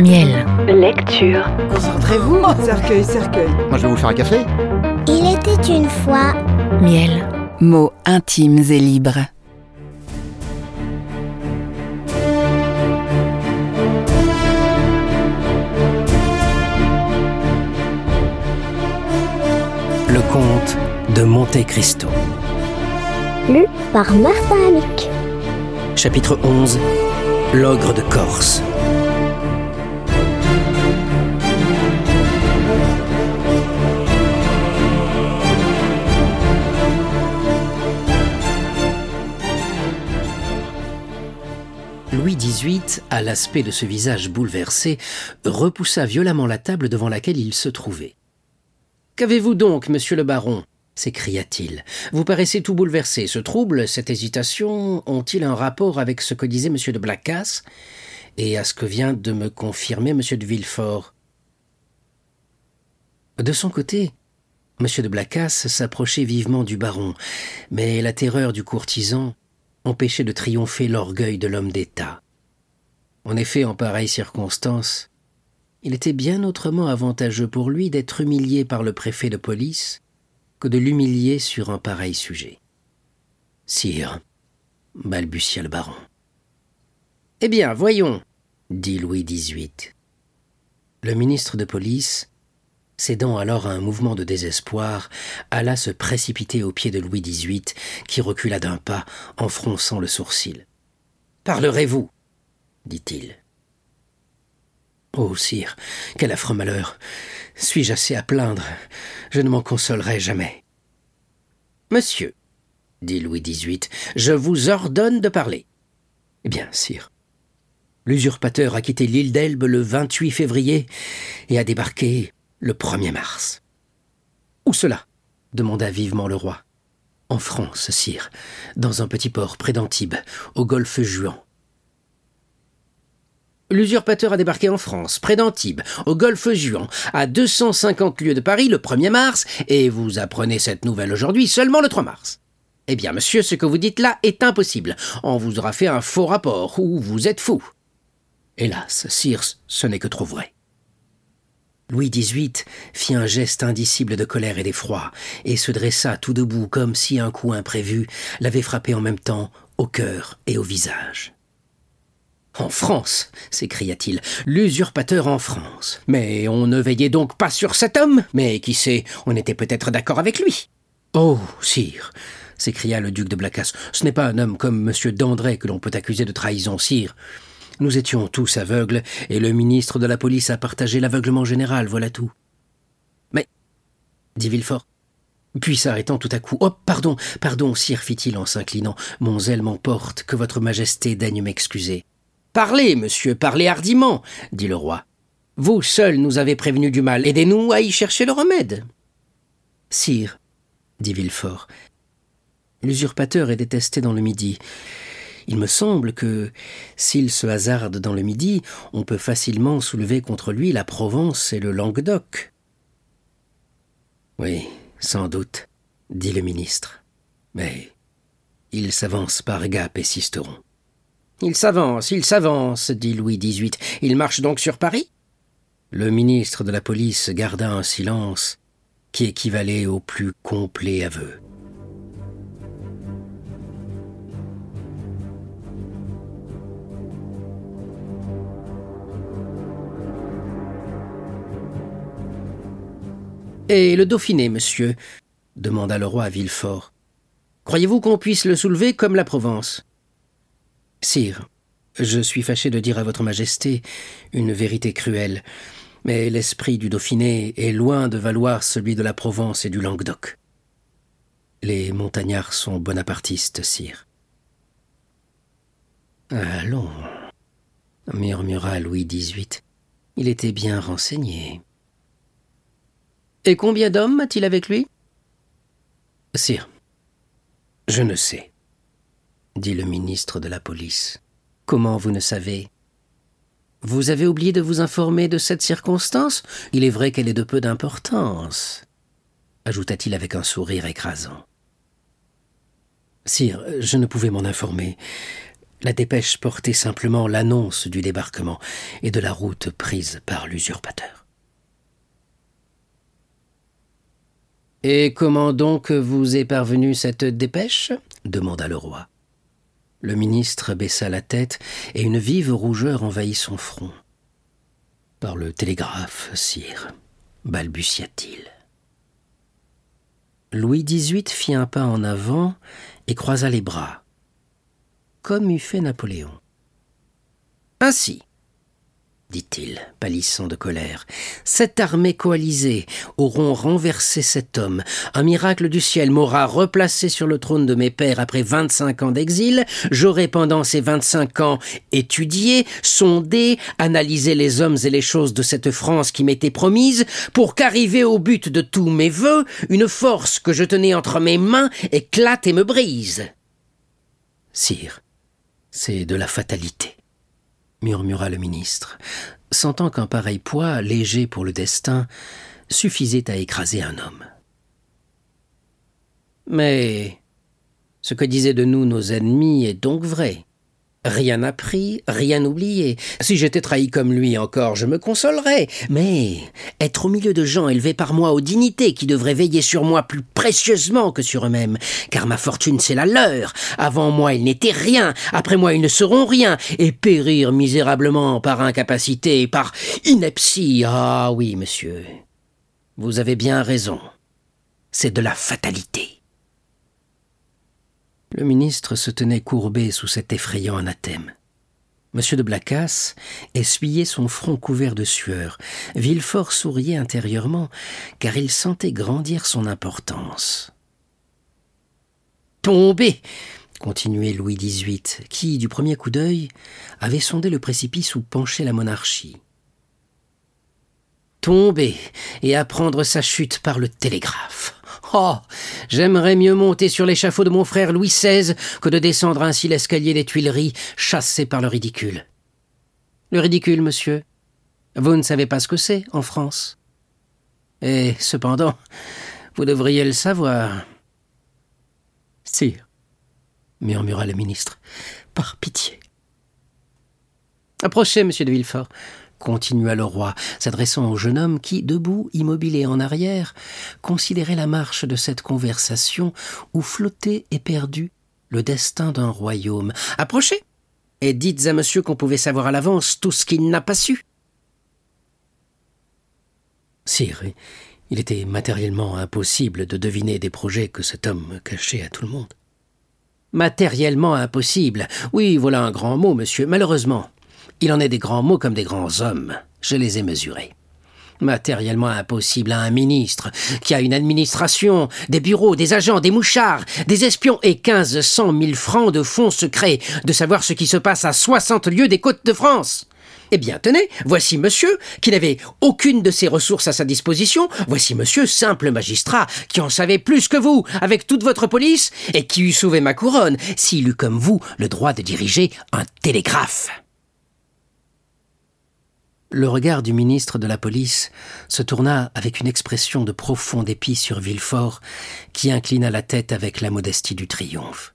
Miel. Lecture. Concentrez-vous, cercueil, cercueil. Moi, je vais vous faire un café. Il était une fois. Miel. Mots intimes et libres. Le comte de Monte Cristo. Lu par Martin Amic. Chapitre 11. L'ogre de Corse. Louis XVIII, à l'aspect de ce visage bouleversé, repoussa violemment la table devant laquelle il se trouvait. Qu'avez-vous donc, monsieur le baron? s'écria-t-il. Vous paraissez tout bouleversé. Ce trouble, cette hésitation, ont-ils un rapport avec ce que disait monsieur de Blacas? Et à ce que vient de me confirmer monsieur de Villefort De son côté, monsieur de Blacas s'approchait vivement du baron, mais la terreur du courtisan empêchait de triompher l'orgueil de l'homme d'État. En effet, en pareille circonstance, il était bien autrement avantageux pour lui d'être humilié par le préfet de police que de l'humilier sur un pareil sujet. Sire, balbutia le baron. Eh bien, voyons, dit Louis XVIII. Le ministre de police, cédant alors à un mouvement de désespoir, alla se précipiter aux pieds de Louis XVIII, qui recula d'un pas en fronçant le sourcil. Parlerez-vous dit-il. Oh, sire, quel affreux malheur. Suis-je assez à plaindre? Je ne m'en consolerai jamais. Monsieur, dit Louis XVIII, je vous ordonne de parler. Eh bien, sire. L'usurpateur a quitté l'île d'Elbe le 28 février et a débarqué le 1er mars. Où cela? demanda vivement le roi. En France, sire, dans un petit port près d'Antibes, au golfe Juan. L'usurpateur a débarqué en France, près d'Antibes, au golfe Juan, à 250 lieues de Paris le 1er mars, et vous apprenez cette nouvelle aujourd'hui seulement le 3 mars. Eh bien, monsieur, ce que vous dites là est impossible. On vous aura fait un faux rapport, ou vous êtes fou. Hélas, sire, ce n'est que trop vrai. Louis XVIII fit un geste indicible de colère et d'effroi, et se dressa tout debout comme si un coup imprévu l'avait frappé en même temps au cœur et au visage. En France, s'écria-t-il, l'usurpateur en France. Mais on ne veillait donc pas sur cet homme Mais qui sait, on était peut-être d'accord avec lui. Oh, sire, s'écria le duc de Blacas, ce n'est pas un homme comme M. d'André que l'on peut accuser de trahison, sire. Nous étions tous aveugles, et le ministre de la police a partagé l'aveuglement général, voilà tout. Mais, dit Villefort, puis s'arrêtant tout à coup. Oh, pardon, pardon, sire, fit-il en s'inclinant. Mon zèle m'emporte, que votre majesté daigne m'excuser. Parlez, monsieur, parlez hardiment, dit le roi. Vous seul nous avez prévenu du mal, aidez-nous à y chercher le remède. Sire, dit Villefort, l'usurpateur est détesté dans le Midi. Il me semble que, s'il se hasarde dans le Midi, on peut facilement soulever contre lui la Provence et le Languedoc. Oui, sans doute, dit le ministre. Mais il s'avance par Gap et Sisteron. Il s'avance, il s'avance, dit Louis XVIII. Il marche donc sur Paris? Le ministre de la police garda un silence qui équivalait au plus complet aveu. Et le Dauphiné, monsieur demanda le roi à Villefort. Croyez-vous qu'on puisse le soulever comme la Provence? Sire, je suis fâché de dire à votre majesté une vérité cruelle, mais l'esprit du Dauphiné est loin de valoir celui de la Provence et du Languedoc. Les montagnards sont bonapartistes, sire. Allons, murmura Louis XVIII. Il était bien renseigné. Et combien d'hommes a-t-il avec lui? Sire, je ne sais, dit le ministre de la police. Comment vous ne savez? Vous avez oublié de vous informer de cette circonstance? Il est vrai qu'elle est de peu d'importance, ajouta-t-il avec un sourire écrasant. Sire, je ne pouvais m'en informer. La dépêche portait simplement l'annonce du débarquement et de la route prise par l'usurpateur. Et comment donc vous est parvenue cette dépêche? demanda le roi. Le ministre baissa la tête et une vive rougeur envahit son front. Par le télégraphe, sire, balbutia-t-il. Louis XVIII fit un pas en avant et croisa les bras, comme eût fait Napoléon. Ainsi, dit-il, pâlissant de colère. Cette armée coalisée auront renversé cet homme. Un miracle du ciel m'aura replacé sur le trône de mes pères après vingt-cinq ans d'exil. J'aurai pendant ces vingt-cinq ans étudié, sondé, analysé les hommes et les choses de cette France qui m'était promise, pour qu'arrivé au but de tous mes vœux, une force que je tenais entre mes mains éclate et me brise. Sire, c'est de la fatalité murmura le ministre, sentant qu'un pareil poids, léger pour le destin, suffisait à écraser un homme. Mais ce que disaient de nous nos ennemis est donc vrai. Rien appris, rien oublié. Si j'étais trahi comme lui encore, je me consolerais. Mais être au milieu de gens élevés par moi aux dignités qui devraient veiller sur moi plus précieusement que sur eux-mêmes, car ma fortune c'est la leur. Avant moi ils n'étaient rien, après moi ils ne seront rien, et périr misérablement par incapacité, par ineptie. Ah oui, monsieur. Vous avez bien raison. C'est de la fatalité. Le ministre se tenait courbé sous cet effrayant anathème. Monsieur de Blacas essuyait son front couvert de sueur. Villefort souriait intérieurement, car il sentait grandir son importance. Tombé continuait Louis XVIII, qui, du premier coup d'œil, avait sondé le précipice où penchait la monarchie. Tomber et apprendre sa chute par le télégraphe. Oh. J'aimerais mieux monter sur l'échafaud de mon frère Louis XVI que de descendre ainsi l'escalier des Tuileries, chassé par le ridicule. Le ridicule, monsieur. Vous ne savez pas ce que c'est en France. Et cependant, vous devriez le savoir. Sire, murmura le ministre, par pitié. Approchez, monsieur de Villefort continua le roi, s'adressant au jeune homme qui, debout, immobile en arrière, considérait la marche de cette conversation où flottait éperdu le destin d'un royaume. Approchez et dites à monsieur qu'on pouvait savoir à l'avance tout ce qu'il n'a pas su. Sire, il était matériellement impossible de deviner des projets que cet homme cachait à tout le monde. Matériellement impossible. Oui, voilà un grand mot, monsieur. Malheureusement, il en est des grands mots comme des grands hommes. Je les ai mesurés. Matériellement impossible à un ministre qui a une administration, des bureaux, des agents, des mouchards, des espions et quinze cent mille francs de fonds secrets de savoir ce qui se passe à soixante lieues des côtes de France. Eh bien, tenez, voici monsieur, qui n'avait aucune de ces ressources à sa disposition, voici monsieur, simple magistrat, qui en savait plus que vous, avec toute votre police, et qui eût sauvé ma couronne, s'il eut comme vous le droit de diriger un télégraphe. Le regard du ministre de la police se tourna avec une expression de profond dépit sur Villefort, qui inclina la tête avec la modestie du triomphe.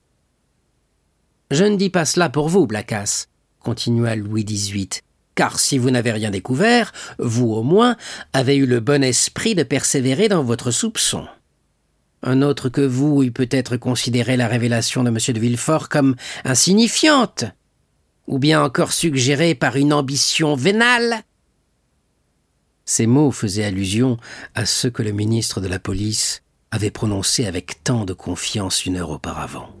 Je ne dis pas cela pour vous, Blacas, continua Louis XVIII, car si vous n'avez rien découvert, vous au moins avez eu le bon esprit de persévérer dans votre soupçon. Un autre que vous eût peut-être considéré la révélation de M. de Villefort comme insignifiante, ou bien encore suggéré par une ambition vénale Ces mots faisaient allusion à ceux que le ministre de la police avait prononcés avec tant de confiance une heure auparavant.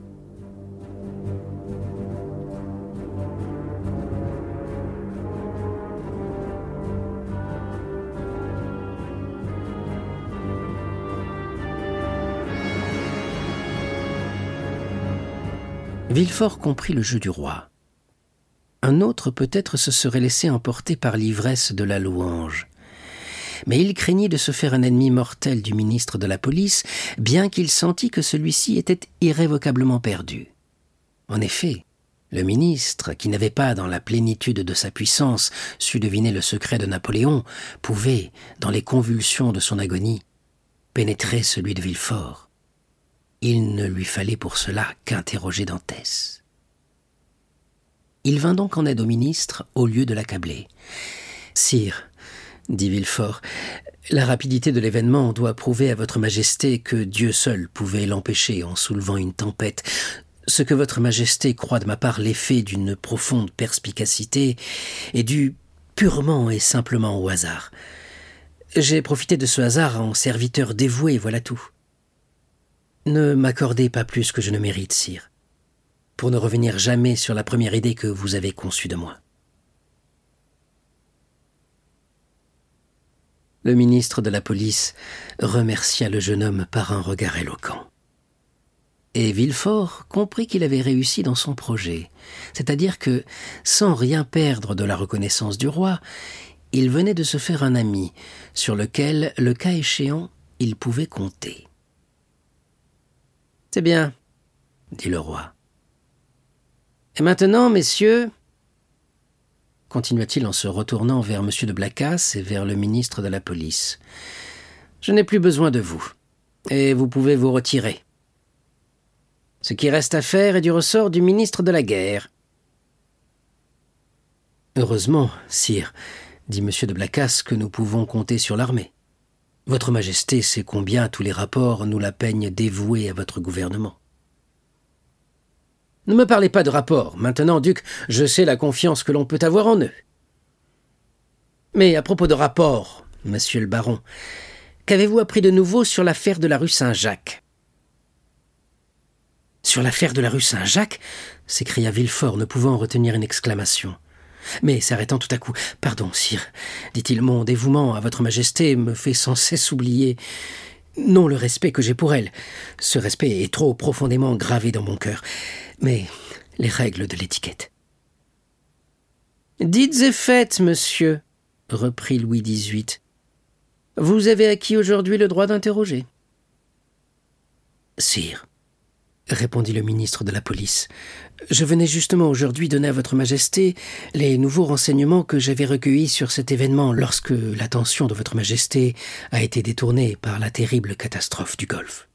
Villefort comprit le jeu du roi. Un autre peut-être se serait laissé emporter par l'ivresse de la louange. Mais il craignit de se faire un ennemi mortel du ministre de la police, bien qu'il sentît que celui-ci était irrévocablement perdu. En effet, le ministre, qui n'avait pas, dans la plénitude de sa puissance, su deviner le secret de Napoléon, pouvait, dans les convulsions de son agonie, pénétrer celui de Villefort. Il ne lui fallait pour cela qu'interroger Dantès. Il vint donc en aide au ministre au lieu de l'accabler. Sire, dit Villefort, la rapidité de l'événement doit prouver à votre majesté que Dieu seul pouvait l'empêcher en soulevant une tempête. Ce que votre majesté croit de ma part l'effet d'une profonde perspicacité est dû purement et simplement au hasard. J'ai profité de ce hasard en serviteur dévoué, voilà tout. Ne m'accordez pas plus que je ne mérite, sire, pour ne revenir jamais sur la première idée que vous avez conçue de moi. Le ministre de la police remercia le jeune homme par un regard éloquent. Et Villefort comprit qu'il avait réussi dans son projet, c'est-à-dire que, sans rien perdre de la reconnaissance du roi, il venait de se faire un ami, sur lequel, le cas échéant, il pouvait compter. C'est bien, dit le roi. Et maintenant, messieurs, continua-t-il en se retournant vers M. de Blacas et vers le ministre de la police, je n'ai plus besoin de vous, et vous pouvez vous retirer. Ce qui reste à faire est du ressort du ministre de la guerre. Heureusement, sire, dit M. de Blacas, que nous pouvons compter sur l'armée. Votre Majesté sait combien tous les rapports nous la peignent dévouée à votre gouvernement. Ne me parlez pas de rapports. Maintenant, Duc, je sais la confiance que l'on peut avoir en eux. Mais à propos de rapports, monsieur le baron, qu'avez-vous appris de nouveau sur l'affaire de la rue Saint-Jacques? Sur l'affaire de la rue Saint-Jacques? s'écria Villefort, ne pouvant retenir une exclamation. Mais s'arrêtant tout à coup. Pardon, sire, dit-il, mon dévouement à votre majesté me fait sans cesse oublier. Non le respect que j'ai pour elle. Ce respect est trop profondément gravé dans mon cœur. Mais les règles de l'étiquette. Dites et faites, monsieur, reprit Louis XVIII. Vous avez acquis aujourd'hui le droit d'interroger? Sire, répondit le ministre de la police. Je venais justement aujourd'hui donner à votre majesté les nouveaux renseignements que j'avais recueillis sur cet événement lorsque l'attention de votre majesté a été détournée par la terrible catastrophe du Golfe.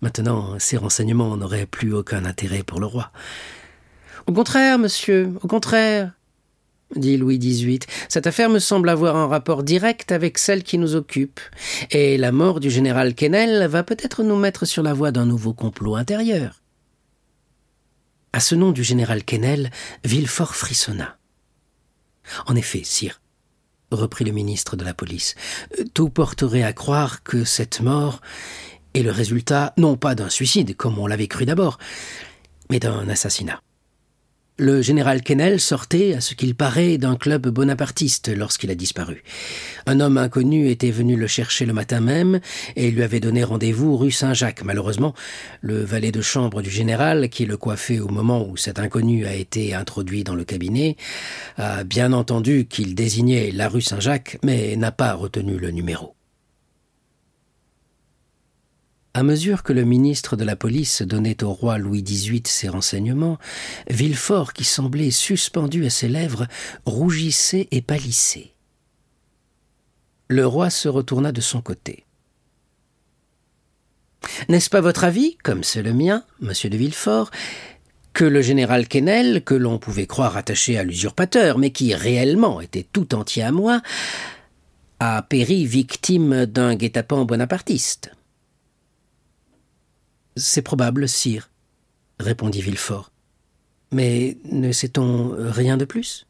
Maintenant, ces renseignements n'auraient plus aucun intérêt pour le roi. Au contraire, monsieur, au contraire, dit Louis XVIII. Cette affaire me semble avoir un rapport direct avec celle qui nous occupe, et la mort du général Quesnel va peut-être nous mettre sur la voie d'un nouveau complot intérieur. À ce nom du général Quesnel, Villefort frissonna. En effet, sire, reprit le ministre de la police, tout porterait à croire que cette mort est le résultat non pas d'un suicide, comme on l'avait cru d'abord, mais d'un assassinat. Le général Quesnel sortait, à ce qu'il paraît, d'un club bonapartiste lorsqu'il a disparu. Un homme inconnu était venu le chercher le matin même et lui avait donné rendez-vous rue Saint-Jacques. Malheureusement, le valet de chambre du général, qui le coiffait au moment où cet inconnu a été introduit dans le cabinet, a bien entendu qu'il désignait la rue Saint-Jacques, mais n'a pas retenu le numéro. À mesure que le ministre de la police donnait au roi Louis XVIII ses renseignements, Villefort, qui semblait suspendu à ses lèvres, rougissait et pâlissait. Le roi se retourna de son côté. N'est-ce pas votre avis, comme c'est le mien, monsieur de Villefort, que le général Quesnel, que l'on pouvait croire attaché à l'usurpateur, mais qui réellement était tout entier à moi, a péri victime d'un guet-apens bonapartiste? C'est probable, sire, répondit Villefort. Mais ne sait-on rien de plus?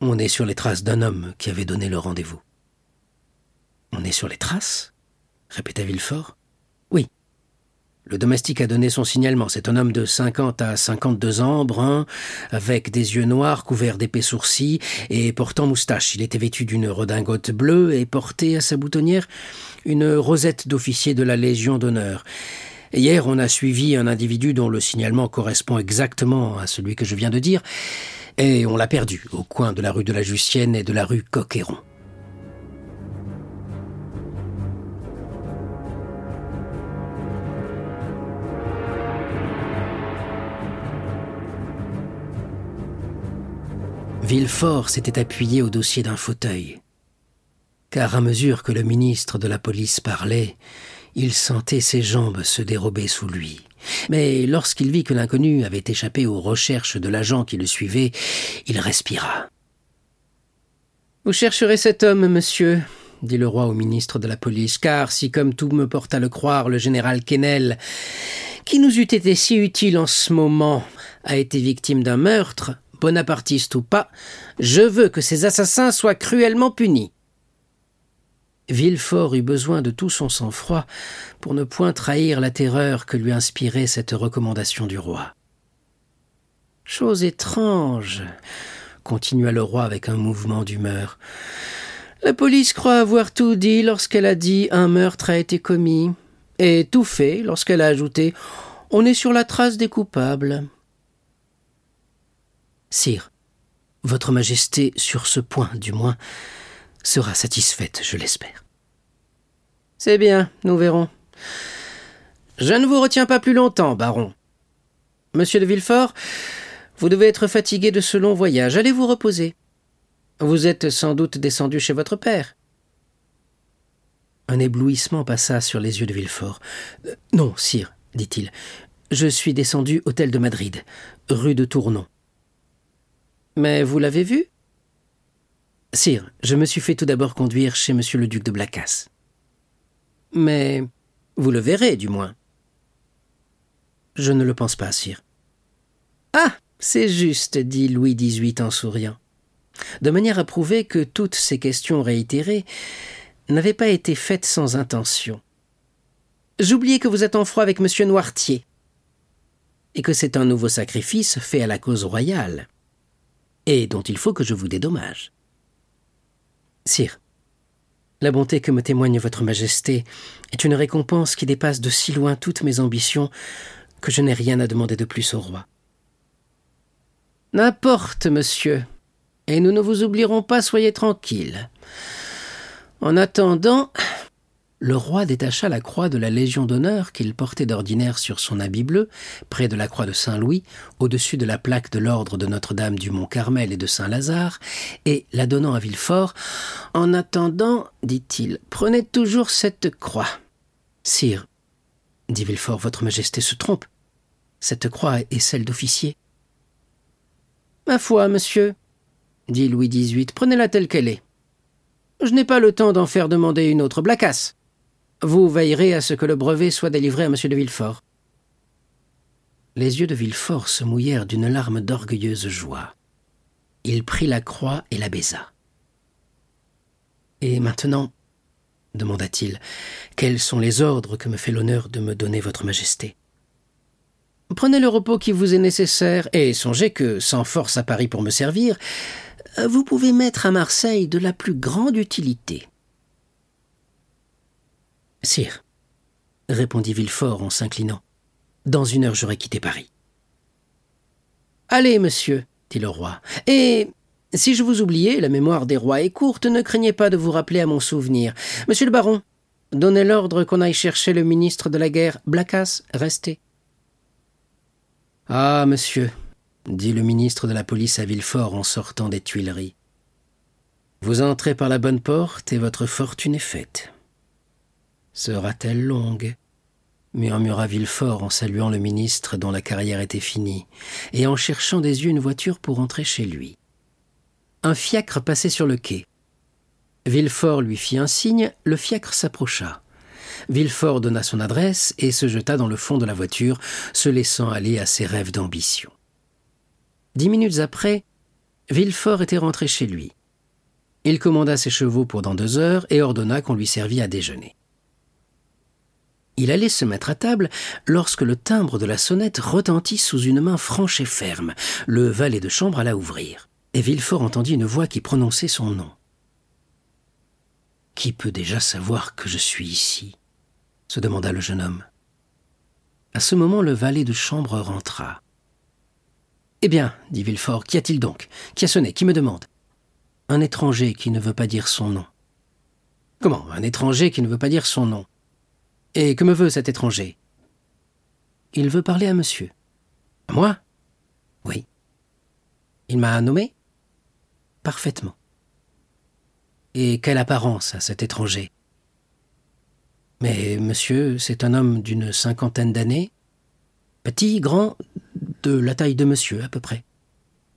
On est sur les traces d'un homme qui avait donné le rendez-vous. On est sur les traces? répéta Villefort. Oui. Le domestique a donné son signalement. C'est un homme de cinquante à cinquante-deux ans, brun, avec des yeux noirs couverts d'épais sourcils et portant moustache. Il était vêtu d'une redingote bleue et portait à sa boutonnière une rosette d'officier de la Légion d'honneur. Hier, on a suivi un individu dont le signalement correspond exactement à celui que je viens de dire, et on l'a perdu au coin de la rue de la Justienne et de la rue Coquéron. Villefort s'était appuyé au dossier d'un fauteuil car à mesure que le ministre de la police parlait, Il sentait ses jambes se dérober sous lui. Mais lorsqu'il vit que l'inconnu avait échappé aux recherches de l'agent qui le suivait, il respira. Vous chercherez cet homme, monsieur, dit le roi au ministre de la police, car si, comme tout me porte à le croire, le général Kennel, qui nous eût été si utile en ce moment, a été victime d'un meurtre, bonapartiste ou pas, je veux que ces assassins soient cruellement punis. Villefort eut besoin de tout son sang-froid pour ne point trahir la terreur que lui inspirait cette recommandation du roi. Chose étrange, continua le roi avec un mouvement d'humeur. La police croit avoir tout dit lorsqu'elle a dit un meurtre a été commis, et tout fait lorsqu'elle a ajouté on est sur la trace des coupables. Sire, votre Majesté, sur ce point du moins, sera satisfaite, je l'espère. C'est bien, nous verrons. Je ne vous retiens pas plus longtemps, baron. Monsieur de Villefort, vous devez être fatigué de ce long voyage. Allez vous reposer. Vous êtes sans doute descendu chez votre père. Un éblouissement passa sur les yeux de Villefort. Euh, non, sire, dit-il. Je suis descendu hôtel de Madrid, rue de Tournon. Mais vous l'avez vu? Sire, je me suis fait tout d'abord conduire chez monsieur le duc de Blacas. Mais vous le verrez, du moins. Je ne le pense pas, sire. Ah c'est juste, dit Louis XVIII en souriant de manière à prouver que toutes ces questions réitérées n'avaient pas été faites sans intention. J'oubliais que vous êtes en froid avec M. Noirtier, et que c'est un nouveau sacrifice fait à la cause royale, et dont il faut que je vous dédommage. Sire, la bonté que me témoigne votre Majesté est une récompense qui dépasse de si loin toutes mes ambitions que je n'ai rien à demander de plus au roi. N'importe, monsieur, et nous ne vous oublierons pas, soyez tranquille. En attendant, le roi détacha la croix de la Légion d'honneur qu'il portait d'ordinaire sur son habit bleu, près de la croix de Saint-Louis, au-dessus de la plaque de l'ordre de Notre-Dame du Mont-Carmel et de Saint-Lazare, et la donnant à Villefort. En attendant, dit-il, prenez toujours cette croix. Sire, dit Villefort, votre majesté se trompe. Cette croix est celle d'officier. Ma foi, monsieur, dit Louis XVIII, prenez-la telle qu'elle est. Je n'ai pas le temps d'en faire demander une autre blacasse. Vous veillerez à ce que le brevet soit délivré à M. de Villefort. Les yeux de Villefort se mouillèrent d'une larme d'orgueilleuse joie. Il prit la croix et la baisa. Et maintenant, demanda-t-il, quels sont les ordres que me fait l'honneur de me donner votre Majesté? Prenez le repos qui vous est nécessaire, et songez que, sans force à Paris pour me servir, vous pouvez mettre à Marseille de la plus grande utilité. Sire, répondit Villefort en s'inclinant, dans une heure j'aurai quitté Paris. Allez, monsieur, dit le roi, et si je vous oubliais, la mémoire des rois est courte, ne craignez pas de vous rappeler à mon souvenir. Monsieur le baron, donnez l'ordre qu'on aille chercher le ministre de la guerre. Blacas, restez. Ah, monsieur, dit le ministre de la police à Villefort en sortant des Tuileries. Vous entrez par la bonne porte et votre fortune est faite. Sera-t-elle longue? murmura Villefort en saluant le ministre dont la carrière était finie, et en cherchant des yeux une voiture pour entrer chez lui. Un fiacre passait sur le quai. Villefort lui fit un signe, le fiacre s'approcha. Villefort donna son adresse et se jeta dans le fond de la voiture, se laissant aller à ses rêves d'ambition. Dix minutes après, Villefort était rentré chez lui. Il commanda ses chevaux pour dans deux heures et ordonna qu'on lui servît à déjeuner. Il allait se mettre à table lorsque le timbre de la sonnette retentit sous une main franche et ferme. Le valet de chambre alla ouvrir, et Villefort entendit une voix qui prononçait son nom. Qui peut déjà savoir que je suis ici? se demanda le jeune homme. À ce moment, le valet de chambre rentra. Eh bien, dit Villefort, qu'y a-t-il donc? Qui a sonné? Qui me demande? Un étranger qui ne veut pas dire son nom. Comment? Un étranger qui ne veut pas dire son nom? Et que me veut cet étranger? Il veut parler à monsieur. À moi? Oui. Il m'a nommé? Parfaitement. Et quelle apparence a cet étranger? Mais monsieur, c'est un homme d'une cinquantaine d'années. Petit, grand, de la taille de monsieur à peu près.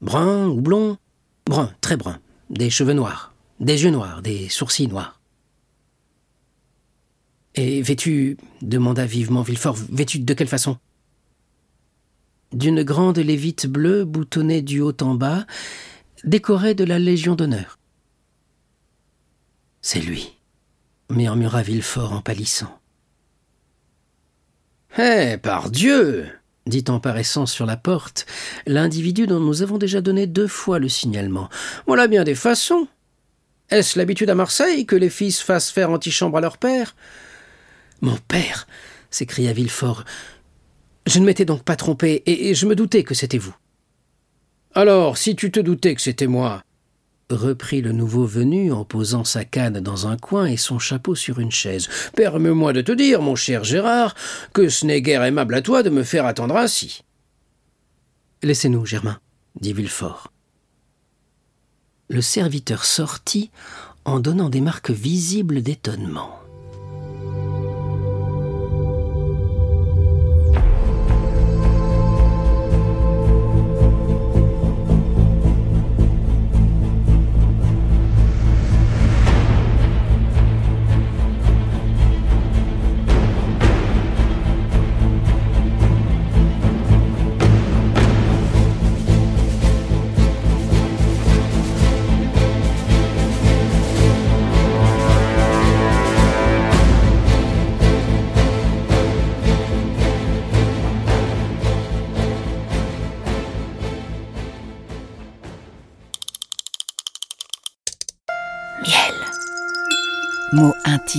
Brun ou blond? Brun, très brun. Des cheveux noirs, des yeux noirs, des sourcils noirs. Et vêtu, demanda vivement Villefort, vêtu de quelle façon? D'une grande lévite bleue boutonnée du haut en bas, décorée de la Légion d'honneur. C'est lui, murmura Villefort en pâlissant. Eh, par Dieu dit en paraissant sur la porte l'individu dont nous avons déjà donné deux fois le signalement. Voilà bien des façons. Est-ce l'habitude à Marseille que les fils fassent faire antichambre à leur père? Mon père s'écria Villefort. Je ne m'étais donc pas trompé, et je me doutais que c'était vous. Alors, si tu te doutais que c'était moi, reprit le nouveau venu en posant sa canne dans un coin et son chapeau sur une chaise. Permets-moi de te dire, mon cher Gérard, que ce n'est guère aimable à toi de me faire attendre ainsi. Laissez-nous, Germain, dit Villefort. Le serviteur sortit en donnant des marques visibles d'étonnement.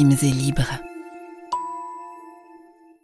Et libres.